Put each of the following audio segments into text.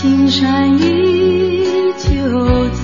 青山依旧在。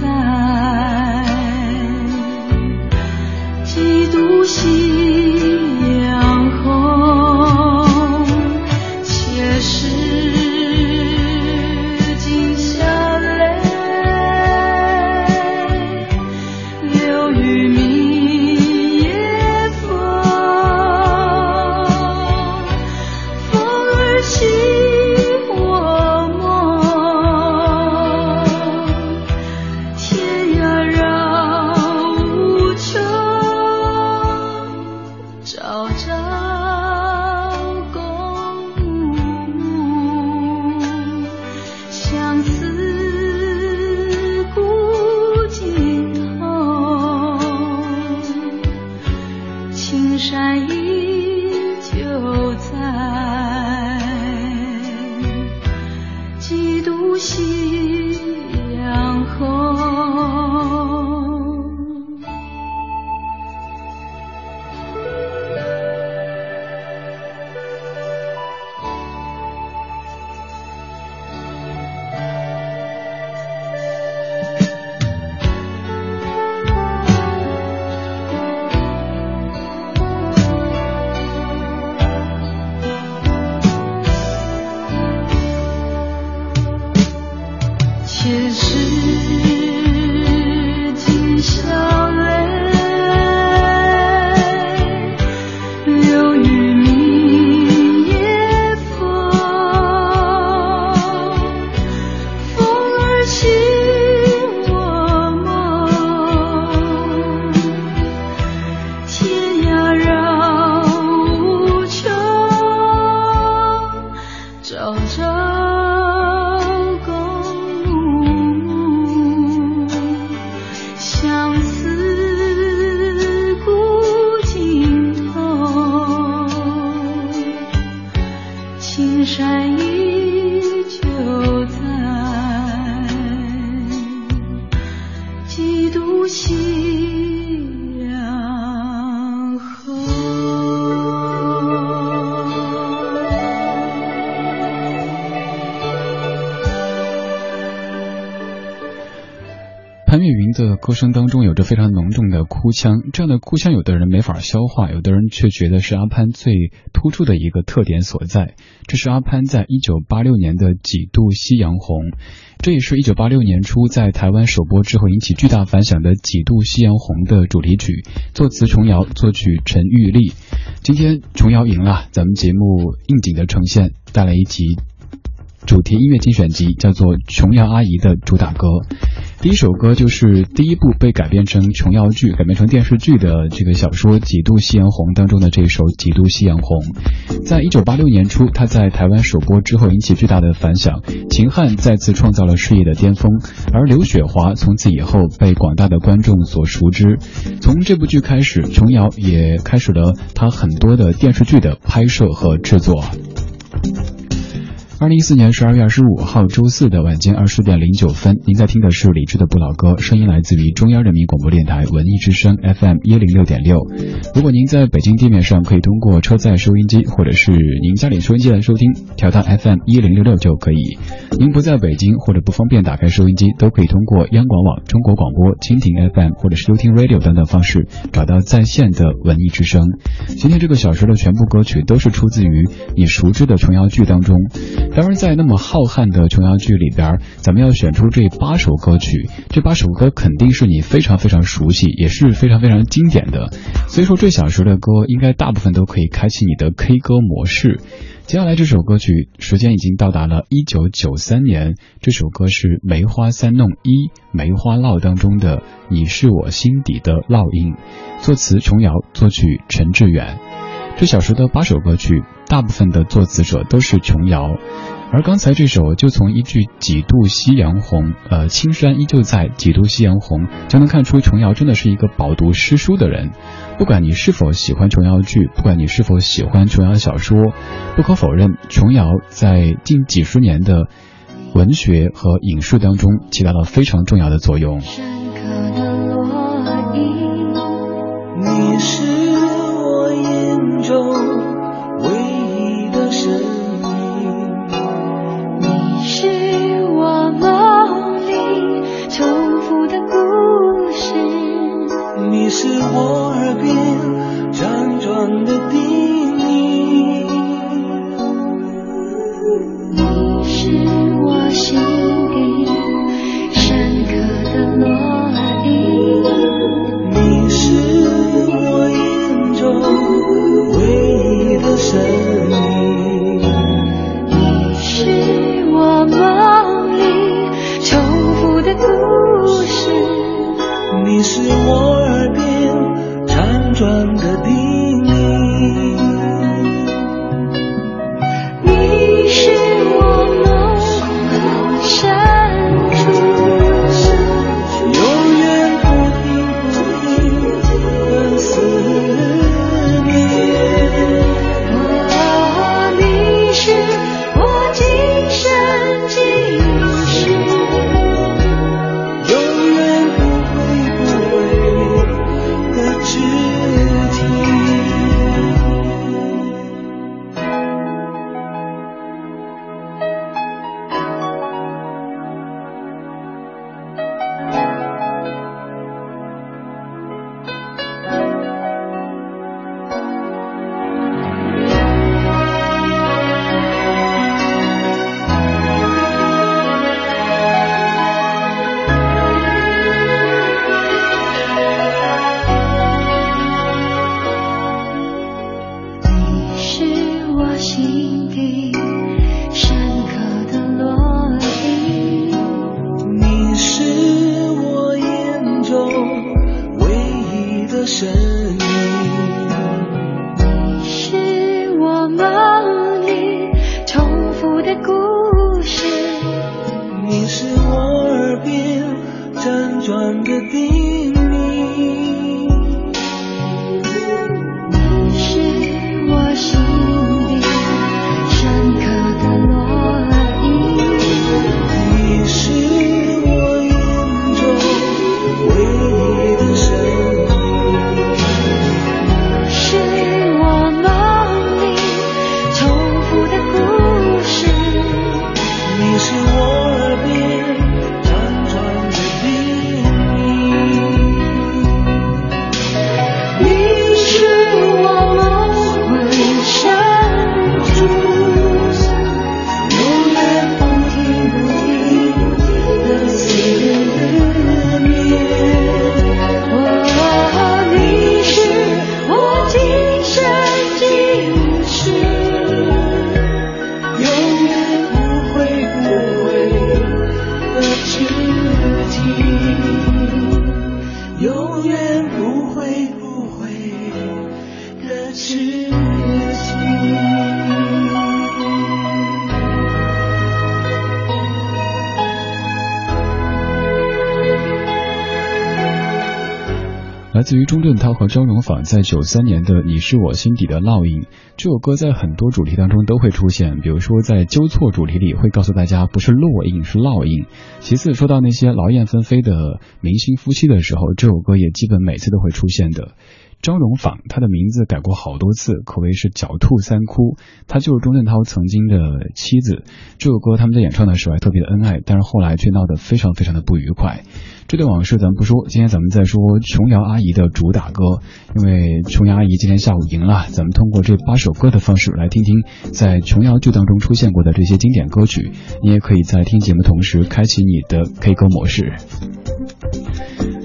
声当中有着非常浓重的哭腔，这样的哭腔，有的人没法消化，有的人却觉得是阿潘最突出的一个特点所在。这是阿潘在一九八六年的《几度夕阳红》，这也是一九八六年初在台湾首播之后引起巨大反响的《几度夕阳红》的主题曲，作词琼瑶，作曲陈玉丽。今天琼瑶赢了，咱们节目应景的呈现，带来一集主题音乐精选集，叫做《琼瑶阿姨的主打歌》。第一首歌就是第一部被改编成琼瑶剧、改编成电视剧的这个小说《几度夕阳红》当中的这一首《几度夕阳红》。在一九八六年初，它在台湾首播之后引起巨大的反响，秦汉再次创造了事业的巅峰，而刘雪华从此以后被广大的观众所熟知。从这部剧开始，琼瑶也开始了她很多的电视剧的拍摄和制作。二零一四年十二月二十五号周四的晚间二十点零九分，您在听的是李志的《不老歌》，声音来自于中央人民广播电台文艺之声 FM 一零六点六。如果您在北京地面上，可以通过车载收音机或者是您家里收音机来收听，调到 FM 一零六六就可以。您不在北京或者不方便打开收音机，都可以通过央广网、中国广播、蜻蜓 FM 或者是优听 Radio 等等方式找到在线的文艺之声。今天这个小时的全部歌曲都是出自于你熟知的琼瑶剧当中。当然，在那么浩瀚的琼瑶剧里边，咱们要选出这八首歌曲，这八首歌肯定是你非常非常熟悉，也是非常非常经典的。所以说，这小时的歌应该大部分都可以开启你的 K 歌模式。接下来这首歌曲时间已经到达了一九九三年，这首歌是《梅花三弄一梅花烙》当中的《你是我心底的烙印》，作词琼瑶，作曲陈志远。这小时的八首歌曲，大部分的作词者都是琼瑶，而刚才这首就从一句“几度夕阳红”，呃，青山依旧在，几度夕阳红，就能看出琼瑶真的是一个饱读诗书的人。不管你是否喜欢琼瑶剧，不管你是否喜欢琼瑶小说，不可否认，琼瑶在近几十年的文学和影视当中起到了非常重要的作用。自于钟镇涛和张荣仿在九三年的《你是我心底的烙印》这首歌，在很多主题当中都会出现。比如说，在纠错主题里会告诉大家不是烙印是烙印。其次，说到那些劳燕分飞的明星夫妻的时候，这首歌也基本每次都会出现的。张荣仿，他的名字改过好多次，可谓是狡兔三窟。他就是钟镇涛曾经的妻子。这首歌他们在演唱的时候还特别的恩爱，但是后来却闹得非常非常的不愉快。这段往事咱们不说，今天咱们再说琼瑶阿姨的主打歌。因为琼瑶阿姨今天下午赢了，咱们通过这八首歌的方式来听听在琼瑶剧当中出现过的这些经典歌曲。你也可以在听节目同时开启你的 K 歌模式。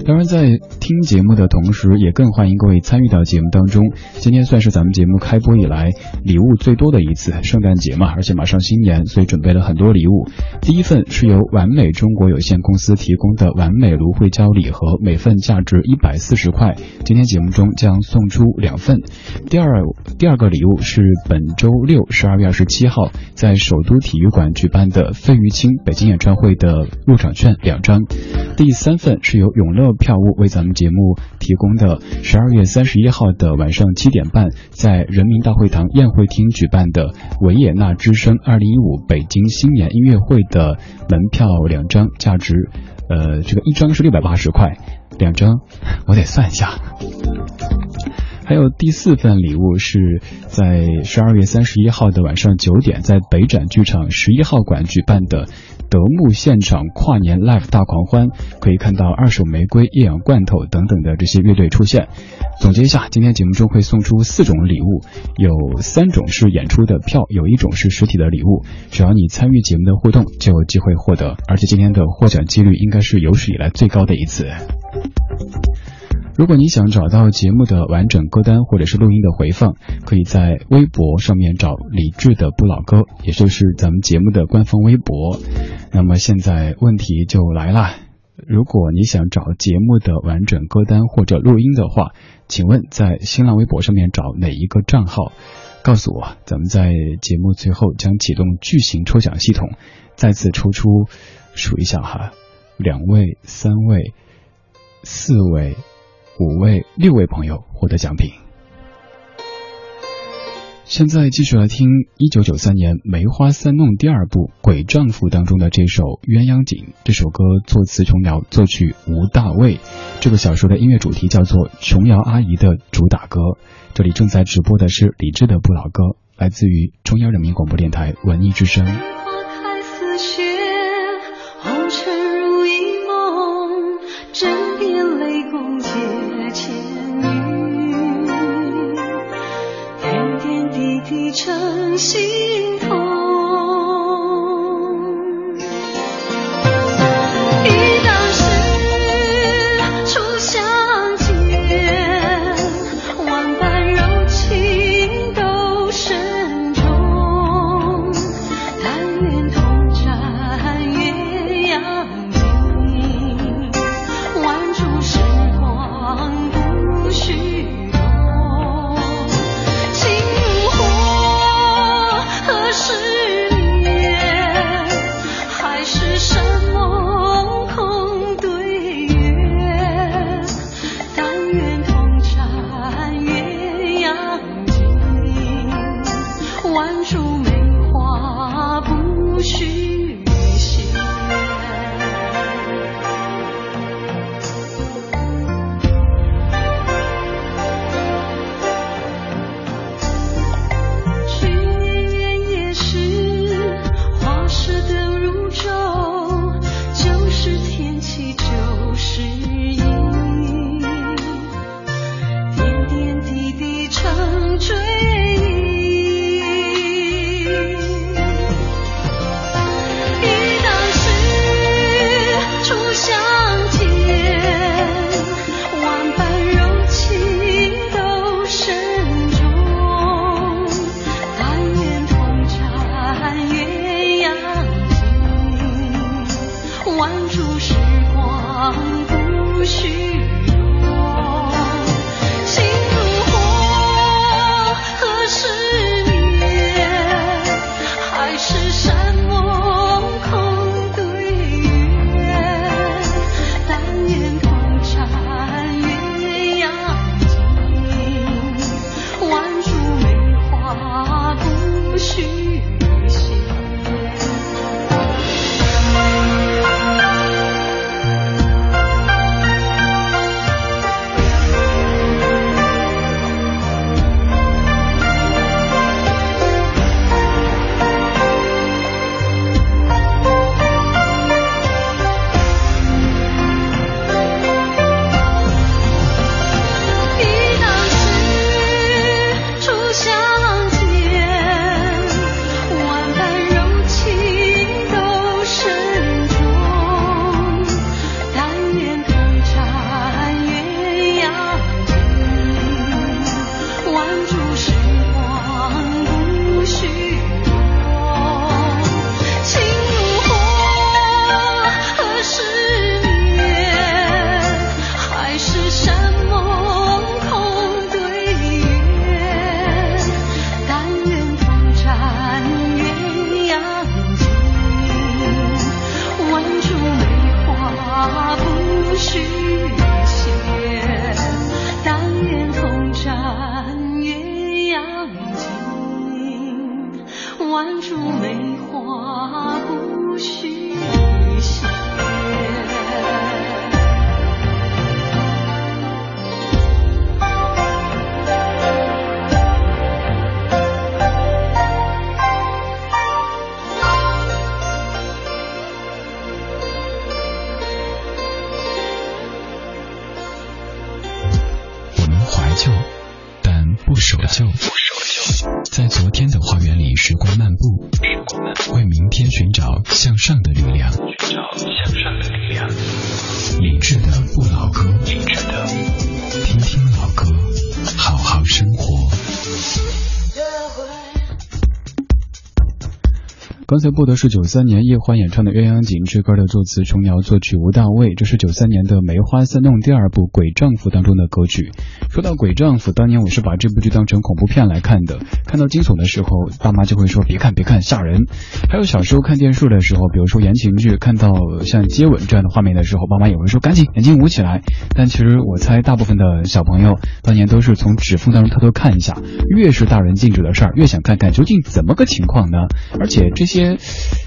当然，在听节目的同时，也更欢迎各位参与到节目当中。今天算是咱们节目开播以来礼物最多的一次，圣诞节嘛，而且马上新年，所以准备了很多礼物。第一份是由完美中国有限公司提供的完美芦荟胶礼盒，每份价值一百四十块。今天节目中将送出两份。第二，第二个礼物是本周六十二月二十七号在首都体育馆举办的费玉清北京演唱会的入场券两张。第三份是由永乐。票务为咱们节目提供的十二月三十一号的晚上七点半，在人民大会堂宴会厅举办的维也纳之声二零一五北京新年音乐会的门票两张，价值，呃，这个一张是六百八十块，两张我得算一下。还有第四份礼物是在十二月三十一号的晚上九点，在北展剧场十一号馆举办的德牧现场跨年 live 大狂欢，可以看到二手玫瑰、液氧罐头等等的这些乐队出现。总结一下，今天节目中会送出四种礼物，有三种是演出的票，有一种是实体的礼物。只要你参与节目的互动，就有机会获得。而且今天的获奖几率应该是有史以来最高的一次。如果你想找到节目的完整歌单或者是录音的回放，可以在微博上面找李志的不老歌，也就是咱们节目的官方微博。那么现在问题就来了，如果你想找节目的完整歌单或者录音的话，请问在新浪微博上面找哪一个账号？告诉我，咱们在节目最后将启动巨型抽奖系统，再次抽出，数一下哈，两位、三位、四位。五位、六位朋友获得奖品。现在继续来听一九九三年《梅花三弄》第二部《鬼丈夫》当中的这首《鸳鸯锦》。这首歌作词琼瑶，作曲吴大卫。这个小说的音乐主题叫做琼瑶阿姨的主打歌。这里正在直播的是李志的不老歌，来自于中央人民广播电台文艺之声。成心痛。才播的是九三年叶欢演唱的《鸳鸯锦》，这歌的作词琼瑶，作曲吴大卫。这是九三年的《梅花三弄》第二部《鬼丈夫》当中的歌曲。说到《鬼丈夫》，当年我是把这部剧当成恐怖片来看的。看到惊悚的时候，爸妈就会说别看别看，吓人。还有小时候看电视的时候，比如说言情剧，看到像接吻这样的画面的时候，爸妈也会说赶紧眼睛捂起来。但其实我猜大部分的小朋友当年都是从指缝当中偷偷看一下。越是大人禁止的事儿，越想看看究竟怎么个情况呢？而且这些。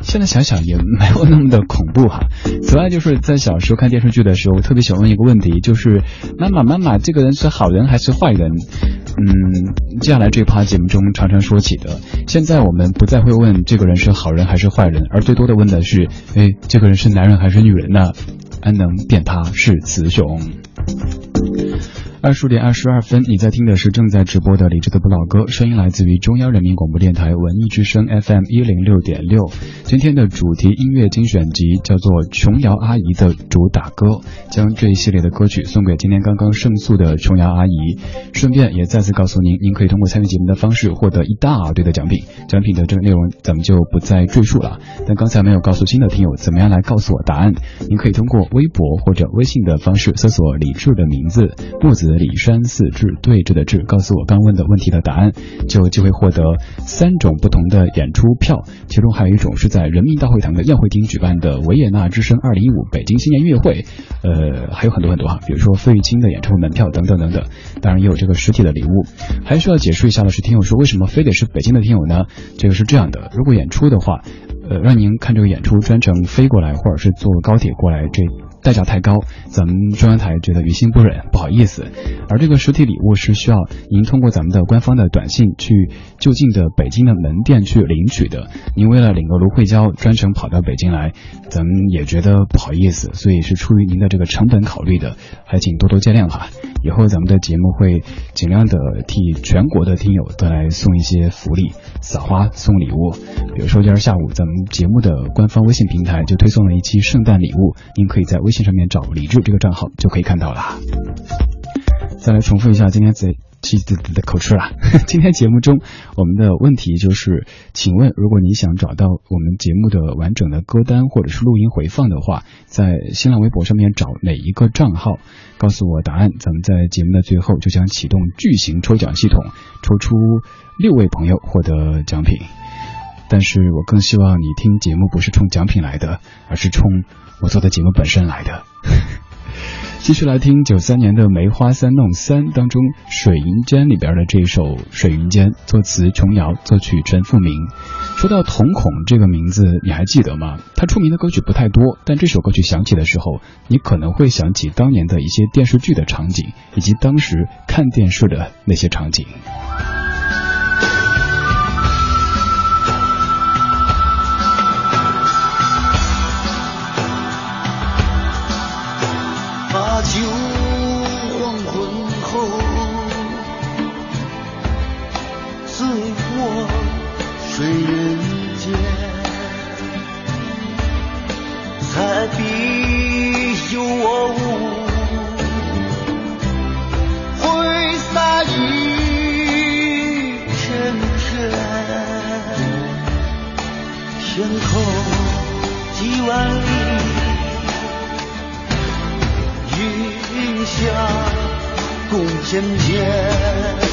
现在想想也没有那么的恐怖哈。此外，就是在小时候看电视剧的时候，我特别喜欢问一个问题，就是妈妈妈妈，这个人是好人还是坏人？嗯，接下来这一趴节目中常常说起的。现在我们不再会问这个人是好人还是坏人，而最多的问的是，哎，这个人是男人还是女人呢？安能辨他是雌雄？二十点二十二分，你在听的是正在直播的李志的不老歌，声音来自于中央人民广播电台文艺之声 FM 一零六点六。今天的主题音乐精选集叫做琼瑶阿姨的主打歌，将这一系列的歌曲送给今天刚刚胜诉的琼瑶阿姨。顺便也再次告诉您，您可以通过参与节目的方式获得一大堆的奖品，奖品的这个内容咱们就不再赘述了。但刚才没有告诉新的听友怎么样来告诉我答案，您可以通过微博或者微信的方式搜索李志的名字木子。李山四志对峙的志，告诉我刚问的问题的答案，就有机会获得三种不同的演出票，其中还有一种是在人民大会堂的宴会厅举办的维也纳之声二零一五北京新年音乐会，呃，还有很多很多哈，比如说费玉清的演唱会门票等等等等，当然也有这个实体的礼物。还需要解释一下的是，听友说为什么非得是北京的听友呢？这个是这样的，如果演出的话，呃，让您看这个演出专程飞过来，或者是坐高铁过来，这。代价太高，咱们中央台觉得于心不忍，不好意思。而这个实体礼物是需要您通过咱们的官方的短信去就近的北京的门店去领取的。您为了领个芦荟胶，专程跑到北京来，咱们也觉得不好意思，所以是出于您的这个成本考虑的，还请多多见谅哈。以后咱们的节目会尽量的替全国的听友都来送一些福利，撒花送礼物。比如说今儿下午咱们节目的官方微信平台就推送了一期圣诞礼物，您可以在微。信上面找李志这个账号就可以看到了。再来重复一下今天在记的的口吃了。今天节目中我们的问题就是，请问如果你想找到我们节目的完整的歌单或者是录音回放的话，在新浪微博上面找哪一个账号？告诉我答案，咱们在节目的最后就将启动巨型抽奖系统，抽出六位朋友获得奖品。但是我更希望你听节目不是冲奖品来的，而是冲。我做的节目本身来的，继续来听九三年的《梅花三弄三》当中《水云间》里边的这首《水云间》，作词琼瑶，作曲陈复明。说到瞳孔这个名字，你还记得吗？他出名的歌曲不太多，但这首歌曲响起的时候，你可能会想起当年的一些电视剧的场景，以及当时看电视的那些场景。渐渐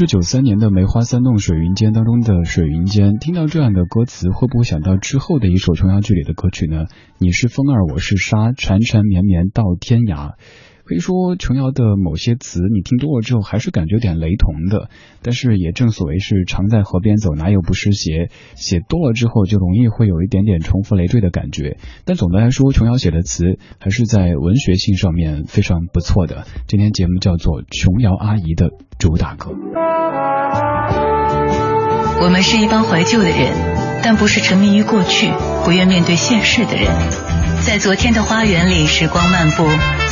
是九三年的《梅花三弄水云间》当中的《水云间》。听到这样的歌词，会不会想到之后的一首琼瑶剧里的歌曲呢？你是风儿，我是沙，缠缠绵绵到天涯。可以说琼瑶的某些词，你听多了之后还是感觉有点雷同的。但是也正所谓是常在河边走，哪有不湿鞋？写多了之后就容易会有一点点重复累赘的感觉。但总的来说，琼瑶写的词还是在文学性上面非常不错的。今天节目叫做琼瑶阿姨的主打歌。我们是一帮怀旧的人，但不是沉迷于过去、不愿面对现实的人。在昨天的花园里，时光漫步，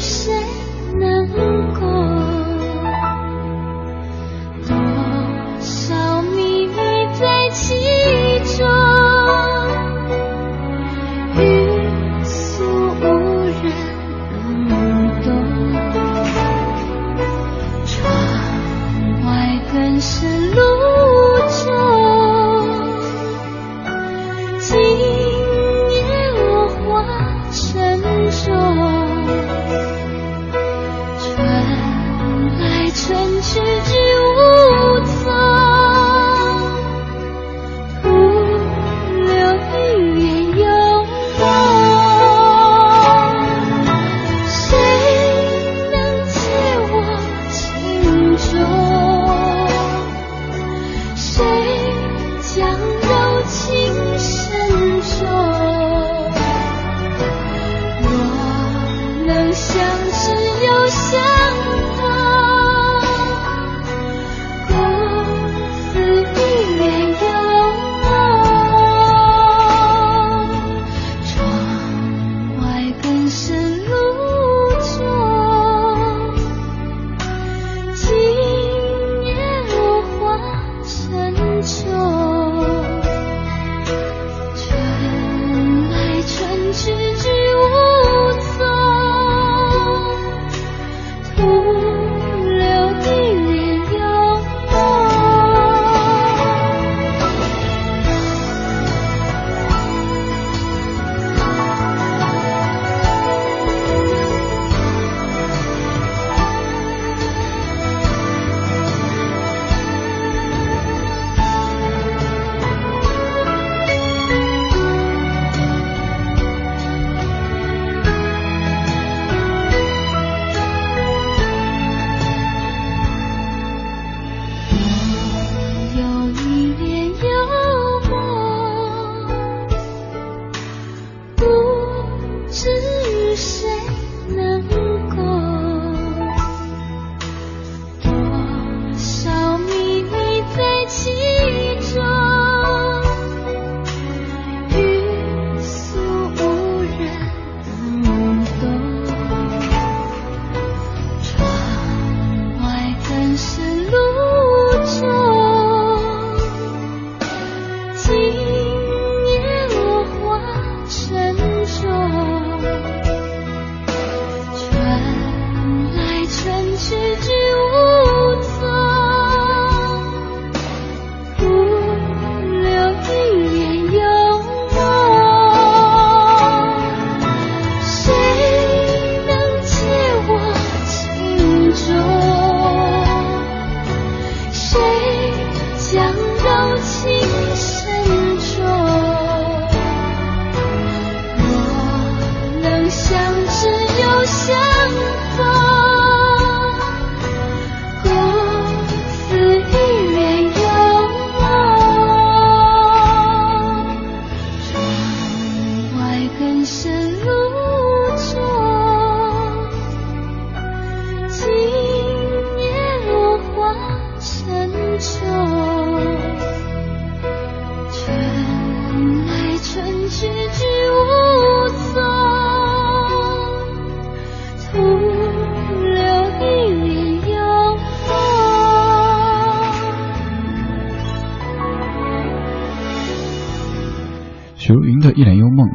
谁能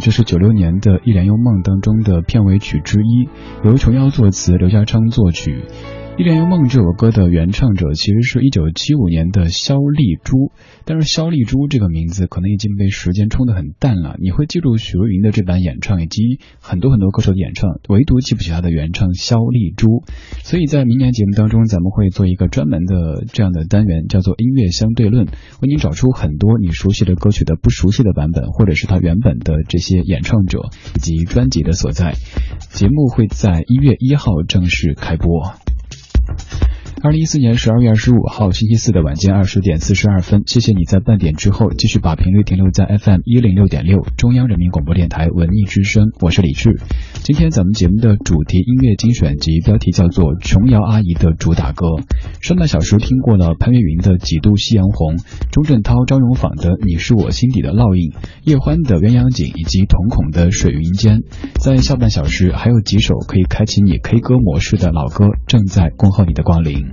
这是九六年的《一帘幽梦》当中的片尾曲之一，由琼瑶作词，刘家昌作曲。《一帘幽梦》这首歌的原唱者其实是一九七五年的肖丽珠，但是肖丽珠这个名字可能已经被时间冲得很淡了。你会记住许茹芸的这版演唱以及很多很多歌手的演唱，唯独记不起他的原唱肖丽珠。所以在明年节目当中，咱们会做一个专门的这样的单元，叫做“音乐相对论”，为您找出很多你熟悉的歌曲的不熟悉的版本，或者是他原本的这些演唱者以及专辑的所在。节目会在一月一号正式开播。二零一四年十二月二十五号星期四的晚间二十点四十二分，谢谢你在半点之后继续把频率停留在 FM 一零六点六中央人民广播电台文艺之声，我是李志。今天咱们节目的主题音乐精选集标题叫做琼瑶阿姨的主打歌。上半小时听过了潘越云的几度夕阳红，钟镇涛、张荣仿的你是我心底的烙印，叶欢的鸳鸯锦以及瞳孔的水云间。在下半小时还有几首可以开启你 K 歌模式的老歌正在恭候你的光临。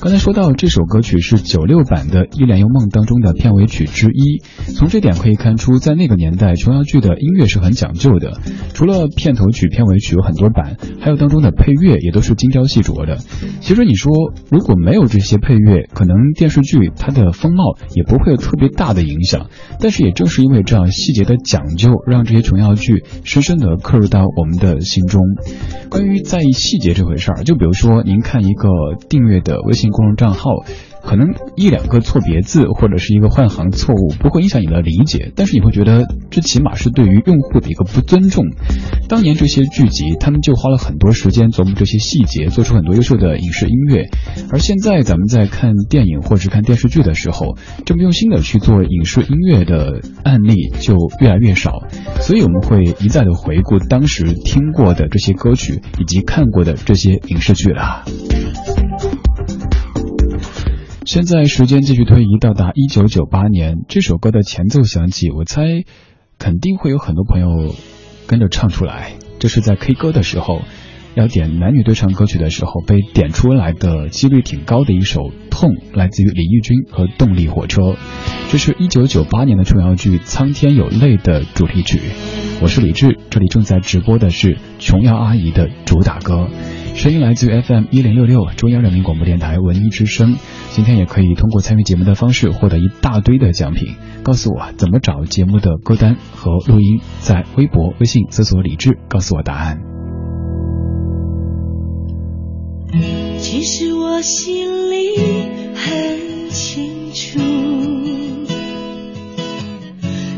刚才说到这首歌曲是九六版的《一帘幽梦》当中的片尾曲之一，从这点可以看出，在那个年代琼瑶剧的音乐是很讲究的。除了片头曲、片尾曲有很多版，还有当中的配乐也都是精雕细琢的。其实你说如果没有这些配乐，可能电视剧它的风貌也不会有特别大的影响。但是也正是因为这样细节的讲究，让这些琼瑶剧深深的刻入到我们的心中。关于在意细节这回事儿，就比如说您看一个订阅的微信。公众账号。可能一两个错别字或者是一个换行错误不会影响你的理解，但是你会觉得这起码是对于用户的一个不尊重。当年这些剧集，他们就花了很多时间琢磨这些细节，做出很多优秀的影视音乐。而现在咱们在看电影或者看电视剧的时候，这么用心的去做影视音乐的案例就越来越少。所以我们会一再的回顾当时听过的这些歌曲以及看过的这些影视剧了。现在时间继续推移，到达一九九八年，这首歌的前奏响起，我猜肯定会有很多朋友跟着唱出来。这是在 K 歌的时候，要点男女对唱歌曲的时候被点出来的几率挺高的一首《痛》，来自于李翊君和动力火车。这是一九九八年的琼瑶剧《苍天有泪》的主题曲。我是李志，这里正在直播的是琼瑶阿姨的主打歌。声音来自于 FM 一零六六中央人民广播电台文艺之声。今天也可以通过参与节目的方式获得一大堆的奖品。告诉我怎么找节目的歌单和录音，在微博、微信搜索“李志”，告诉我答案。其实我心里很清楚，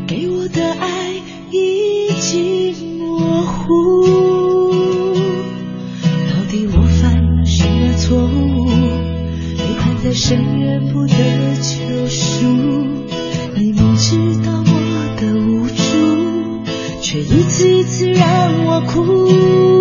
给我的爱已经模糊。在深渊不得救赎，你明知道我的无助，却一次一次让我哭。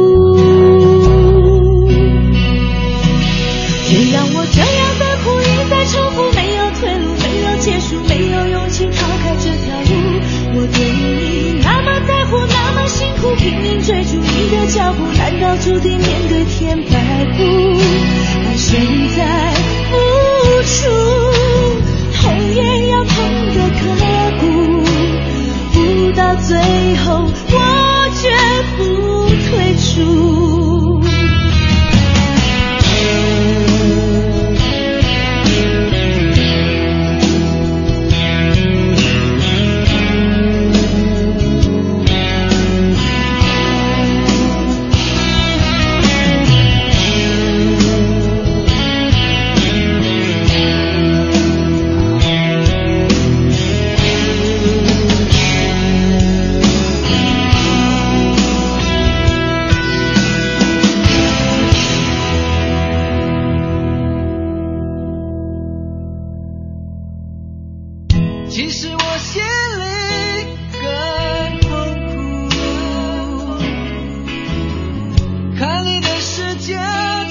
看你的世界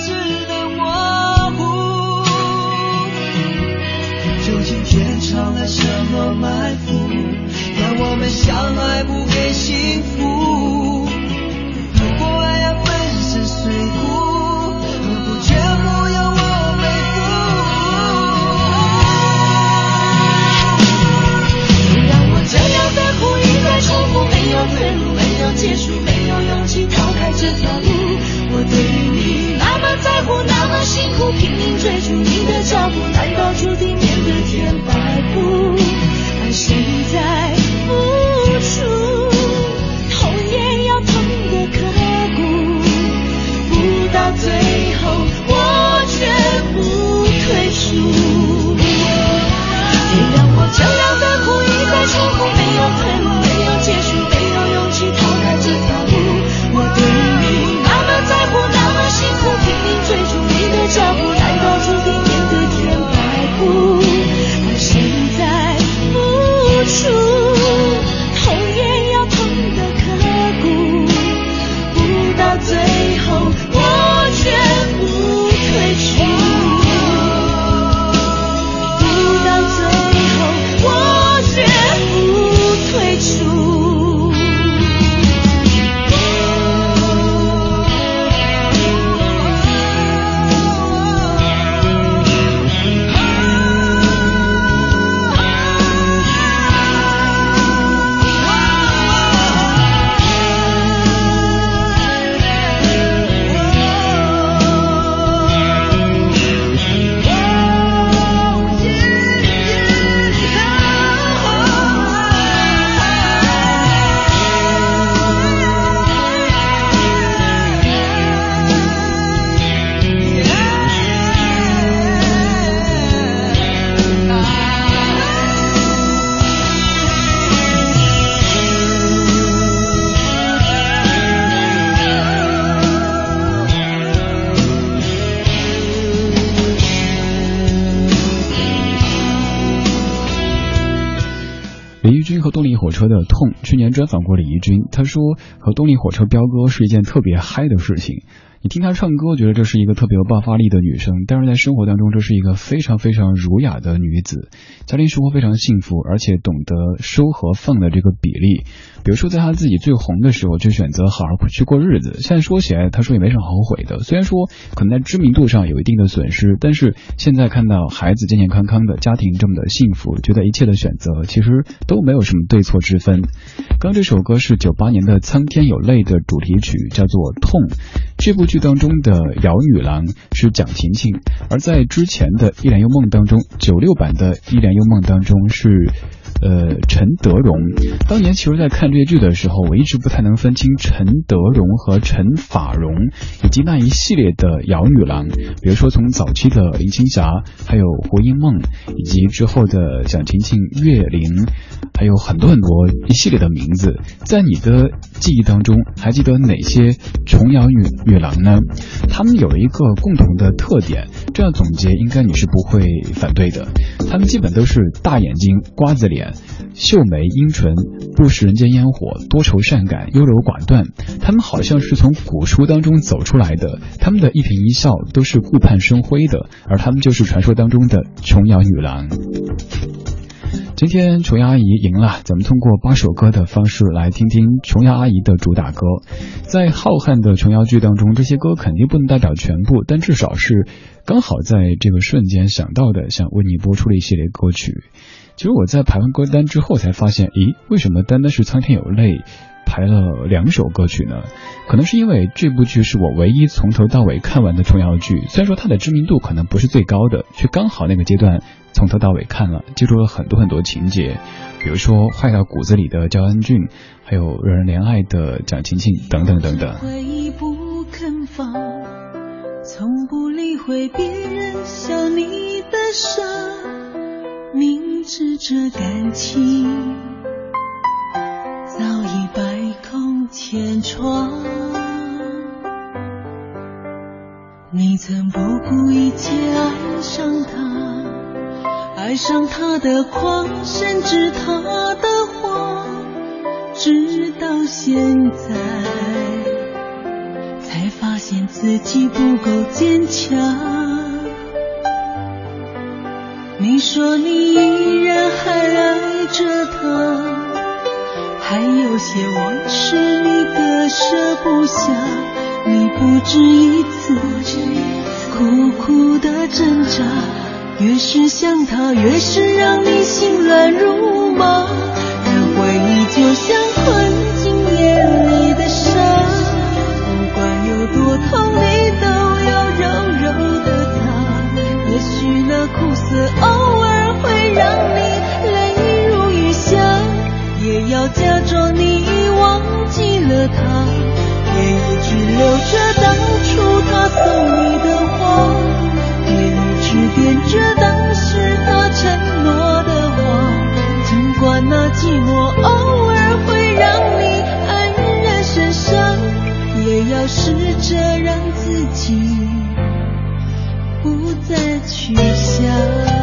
只能模糊，究竟天藏了什么埋伏，让我们相爱不给幸福？如果爱要粉身碎骨，何不全部由我背负？让我这样的苦一再重复，没有退路，没有结束，没有勇气逃开这条苦，拼命追逐你的脚步，难道注定专访过李怡君，他说和动力火车飙歌是一件特别嗨的事情。你听她唱歌，觉得这是一个特别有爆发力的女生，但是在生活当中，这是一个非常非常儒雅的女子，家庭生活非常幸福，而且懂得收和放的这个比例。比如说，在她自己最红的时候，就选择好好去过日子。现在说起来，她说也没什么后悔的。虽然说可能在知名度上有一定的损失，但是现在看到孩子健健康康的，家庭这么的幸福，觉得一切的选择其实都没有什么对错之分。刚刚这首歌是九八年的《苍天有泪》的主题曲，叫做《痛》。这部剧当中的姚女郎是蒋勤勤，而在之前的《一帘幽梦》当中，九六版的《一帘幽梦》当中是。呃，陈德容，当年其实，在看这些剧的时候，我一直不太能分清陈德容和陈法蓉，以及那一系列的姚女郎，比如说从早期的林青霞，还有胡因梦，以及之后的蒋勤勤、岳玲，还有很多很多一系列的名字，在你的记忆当中，还记得哪些琼瑶女女郎呢？她们有一个共同的特点，这样总结应该你是不会反对的，她们基本都是大眼睛、瓜子脸。秀眉阴唇，不食人间烟火，多愁善感，优柔寡断。他们好像是从古书当中走出来的，他们的一颦一笑都是顾盼生辉的，而他们就是传说当中的琼瑶女郎。今天琼瑶阿姨赢了，咱们通过八首歌的方式来听听琼瑶阿姨的主打歌。在浩瀚的琼瑶剧当中，这些歌肯定不能代表全部，但至少是刚好在这个瞬间想到的，想为你播出的一系列歌曲。其实我在排完歌单之后才发现，咦，为什么单单是《苍天有泪》排了两首歌曲呢？可能是因为这部剧是我唯一从头到尾看完的琼瑶剧，虽然说它的知名度可能不是最高的，却刚好那个阶段从头到尾看了，记住了很多很多情节，比如说坏到骨子里的焦恩俊，还有惹人怜爱的蒋勤勤等等等等。回忆不肯放，从不理会别人笑你的傻，明知这感情早已百孔千疮。你曾不顾一切爱上他，爱上他的狂，甚至他的谎，直到现在，才发现自己不够坚强。你说你依然还爱着他，还有些往事你割舍不下，你不止一次苦苦的挣扎。越是想他，越是让你心乱如麻。但回忆就像困进眼里的沙，不管有多痛，你都许那苦涩偶尔会让你泪如雨下，也要假装你已忘记了他，也一直留着当初他送你的花。只惦着当时他承诺的话，尽管那寂寞偶尔会让你黯然神伤，也要试着让自己雨下。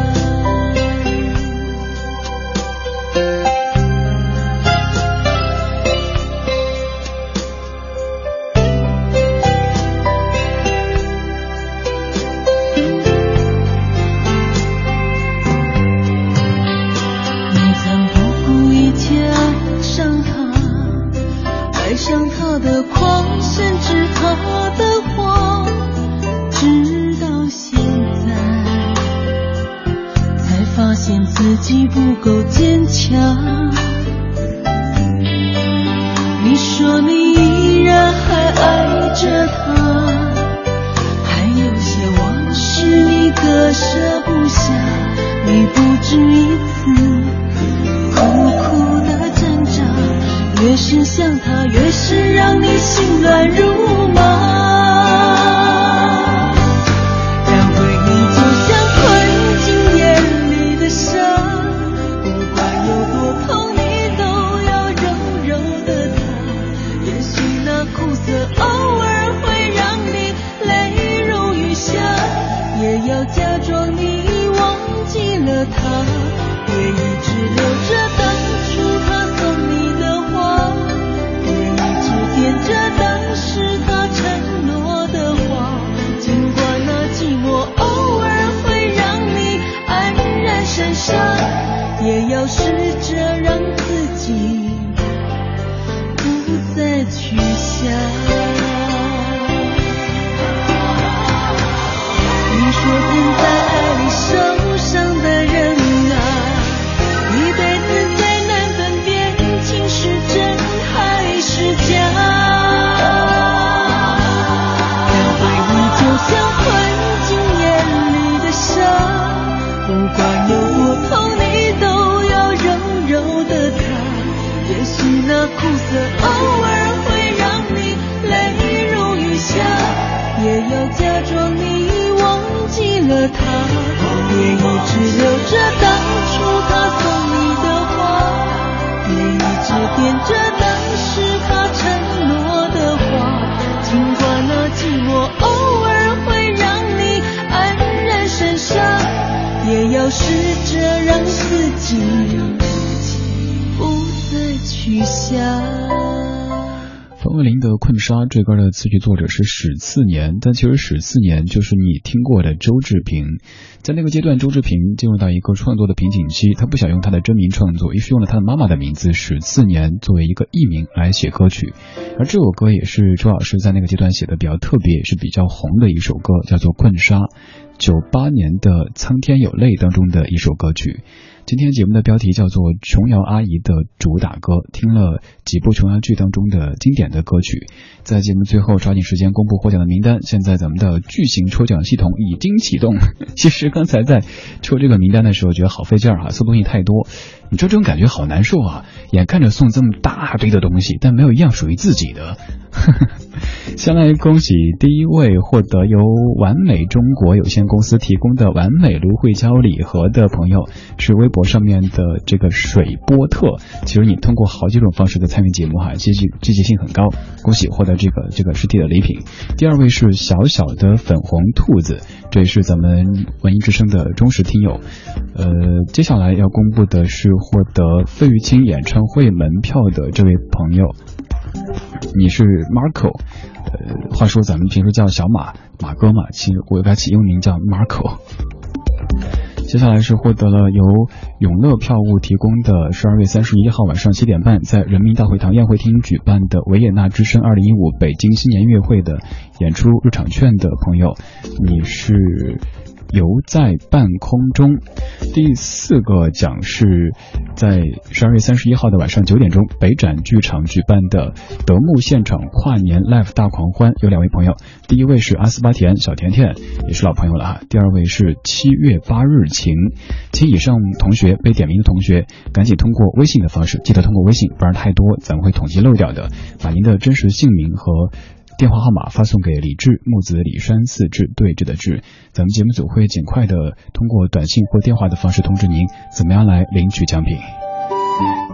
困。沙这歌的词曲作者是史次年，但其实史次年就是你听过的周志平。在那个阶段，周志平进入到一个创作的瓶颈期，他不想用他的真名创作，于是用了他的妈妈的名字史次年作为一个艺名来写歌曲。而这首歌也是周老师在那个阶段写的比较特别，也是比较红的一首歌，叫做《困沙》，九八年的《苍天有泪》当中的一首歌曲。今天节目的标题叫做《琼瑶阿姨的主打歌》，听了几部琼瑶剧当中的经典的歌曲。在节目最后抓紧时间公布获奖的名单。现在咱们的巨型抽奖系统已经启动。其实刚才在抽这个名单的时候，觉得好费劲儿哈，送东西太多，你说这种感觉好难受啊！眼看着送这么大堆的东西，但没有一样属于自己的。呵呵 先来恭喜第一位获得由完美中国有限公司提供的完美芦荟胶礼盒的朋友，是微博上面的这个水波特。其实你通过好几种方式的参与节目哈，积极积极性很高，恭喜获得这个这个实体的礼品。第二位是小小的粉红兔子，这也是咱们文艺之声的忠实听友。呃，接下来要公布的是获得费玉清演唱会门票的这位朋友，你是 Marco。呃，话说咱们平时叫小马马哥嘛，其实我给他起英文名叫 Marco。接下来是获得了由永乐票务提供的十二月三十一号晚上七点半在人民大会堂宴会厅举办的维也纳之声二零一五北京新年音乐会的演出入场券的朋友，你是。游在半空中，第四个奖是在十二月三十一号的晚上九点钟，北展剧场举办的德牧现场跨年 live 大狂欢，有两位朋友，第一位是阿斯巴甜小甜甜，也是老朋友了哈，第二位是七月八日晴，请以上同学被点名的同学，赶紧通过微信的方式，记得通过微信，不然太多咱们会统计漏掉的，把您的真实姓名和。电话号码发送给李志木子李山四志对峙的志，咱们节目组会尽快的通过短信或电话的方式通知您怎么样来领取奖品。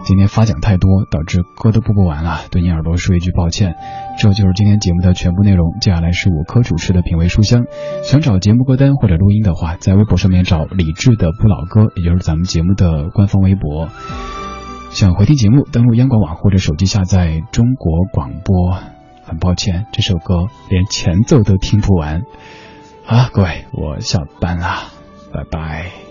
今天发奖太多，导致歌都播不完了，对您耳朵说一句抱歉。这就是今天节目的全部内容，接下来是五科主持的品味书香。想找节目歌单或者录音的话，在微博上面找李志的不老歌，也就是咱们节目的官方微博。想回听节目，登录央广网或者手机下载中国广播。很抱歉，这首歌连前奏都听不完。啊，各位，我下班了，拜拜。